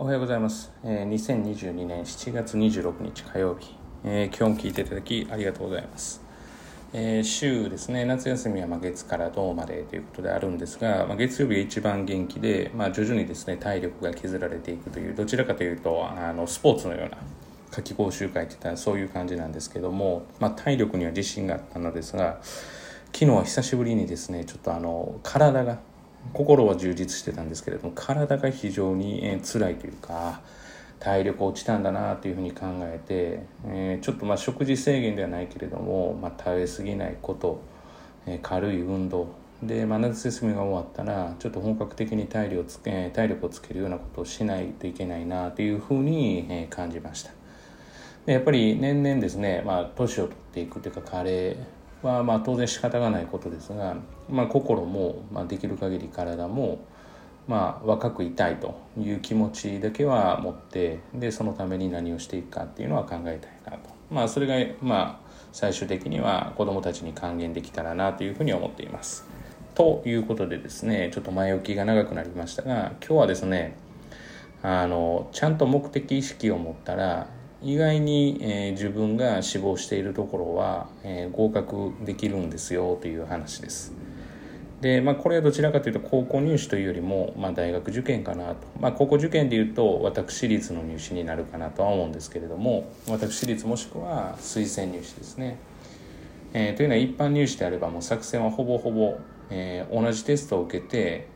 おはようございます。えー2022年7月26日火曜日、えー今日も聞いていただきありがとうございます。えー週ですね、夏休みはまあ月から土までということであるんですが、まあ、月曜日が一番元気で、まあ、徐々にですね、体力が削られていくという、どちらかというと、あのスポーツのような夏季講習会っていったらそういう感じなんですけども、まあ、体力には自信があったのですが、昨日は久しぶりにですね、ちょっとあの、体が、心は充実してたんですけれども体が非常に、えー辛いというか体力落ちたんだなというふうに考えて、えーちょっとまあ食事制限ではないけれども、まあ、食べ過ぎないこと、えー軽い運動で、まあ、夏休みが終わったらちょっと本格的に体力をつけ体力をつけるようなことをしないといけないなというふうに、えー感じました。でやっぱり年々ですね、まあ、年を取っていくというか加齢はまあ当然仕方がないことですが、まあ、心も、まあ、できる限り体も、まあ、若くいたいという気持ちだけは持ってでそのために何をしていくかっていうのは考えたいなと、まあ、それが、まあ、最終的には子どもたちに還元できたらなというふうに思っています。ということでですねちょっと前置きが長くなりましたが今日はですねあのちゃんと目的意識を持ったら意外に、えー自分が志望しているところは、えー合格できるんですよという話です。で、まあ、これはどちらかというと高校入試というよりも、まあ、大学受験かなと、まあ、高校受験でいうと私立の入試になるかなとは思うんですけれども私立もしくは推薦入試ですね。えーというのは一般入試であればもう作戦はほぼほぼ、えー同じテストを受けて、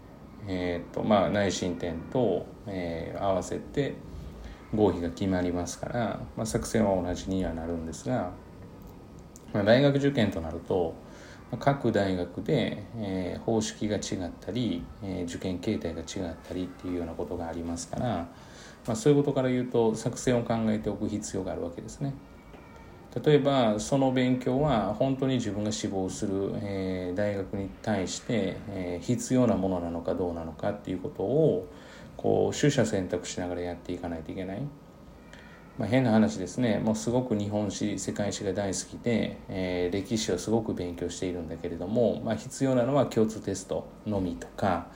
えーとまあ、内申点と、えー合わせて合否が決まりますから、まあ、作戦は同じにはなるんですが、まあ、大学受験となるとま各大学で、えー方式が違ったり、えー受験形態が違ったりっていうようなことがありますから、まあ、そういうことから言うと作戦を考えておく必要があるわけですね。例えばその勉強は本当に自分が志望する、えー大学に対して、えー必要なものなのかどうなのかっていうことをこう取捨選択しながらやっていかないといけない。まあ、変な話ですねもうすごく日本史世界史が大好きで、えー歴史をすごく勉強しているんだけれども、まあ、必要なのは共通テストのみとか、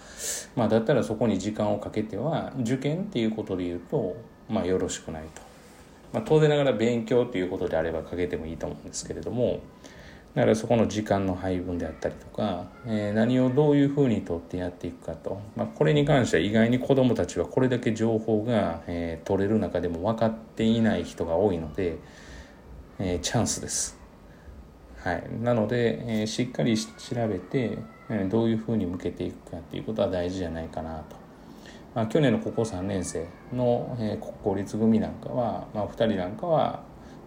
まあ、だったらそこに時間をかけては受験っていうことで言うと、まあ、よろしくないと。まあ、当然ながら勉強ということであればかけてもいいと思うんですけれどもだからそこの時間の配分であったりとか、えー何をどういうふうにとってやっていくかと、まあ、これに関しては意外に子どもたちはこれだけ情報が、えー取れる中でも分かっていない人が多いので、えーチャンスです。はい、なので、えしっかり調べて、えどういうふうに向けていくかっていうことは大事じゃないかなと。まあ、去年の高校3年生の、え国公立組なんかは、まあ、2人なんかは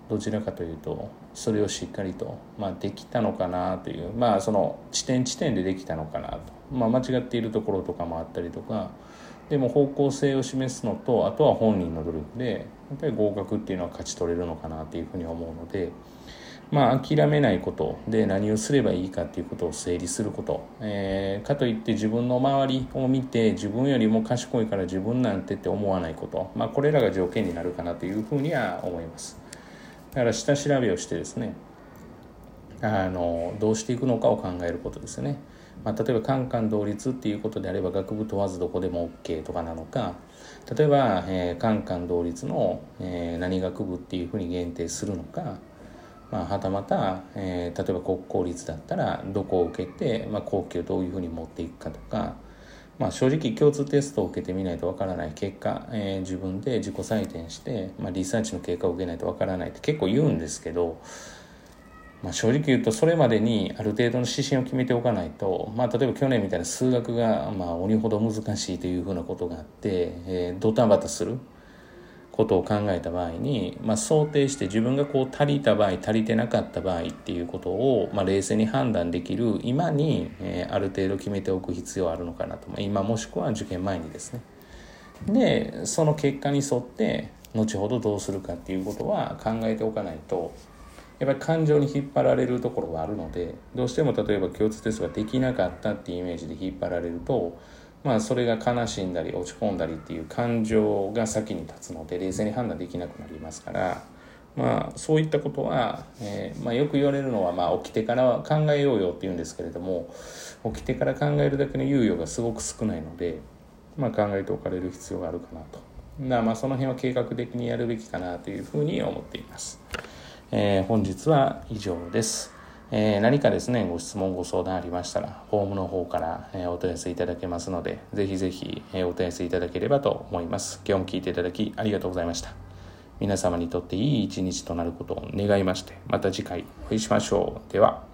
どちらかというとそれをしっかりと、まあ、できたのかなというまあその地点地点でできたのかなと、まあ、間違っているところとかもあったりとかでも方向性を示すのとあとは本人の努力でやっぱり合格っていうのは勝ち取れるのかなというふうに思うので。まあ、諦めないことで何をすればいいかっていうことを整理すること、えーかといって自分の周りを見て自分よりも賢いから自分なんてって思わないこと、まあ、これらが条件になるかなというふうには思います。だから下調べをしてですねあのどうしていくのかを考えることですね、まあ、例えばカンカン同率っていうことであれば学部問わずどこでも OK とかなのか例えば、えーカンカン同率の、えー何学部っていうふうに限定するのかまあ、はたまた、えー例えば国公立だったらどこを受けて、まあ、後期をどういうふうに持っていくかとか、まあ、正直共通テストを受けてみないとわからない結果、えー自分で自己採点して、まあ、リサーチの結果を受けないとわからないって結構言うんですけど、まあ、正直言うとそれまでにある程度の指針を決めておかないと、まあ、例えば去年みたいな数学がまあ鬼ほど難しいというふうなことがあって、えードタバタする。ことを考えた場合に、まあ、想定して自分がこう足りた場合足りてなかった場合っていうことを、まあ、冷静に判断できる今に、えーある程度決めておく必要あるのかなと、今もしくは受験前にですね。でその結果に沿って後ほどどうするかっていうことは考えておかないとやっぱり感情に引っ張られるところがあるのでどうしても例えば共通テストができなかったっていうイメージで引っ張られるとまあそれが悲しんだり落ち込んだりっていう感情が先に立つので冷静に判断できなくなりますからまあそういったことは、えーまあ、よく言われるのは、まあ、起きてから考えようよって言うんですけれども起きてから考えるだけの猶予がすごく少ないので、まあ、考えておかれる必要があるかなと。まあその辺は計画的にやるべきかなというふうに思っています、えー、本日は以上です。えー、何かですね、ご質問、ご相談ありましたら、フォームの方から、えー、お問い合わせいただけますので、ぜひぜひ、えー、お問い合わせいただければと思います。今日も聞いていただきありがとうございました。皆様にとっていい一日となることを願いまして、また次回お会いしましょう。では。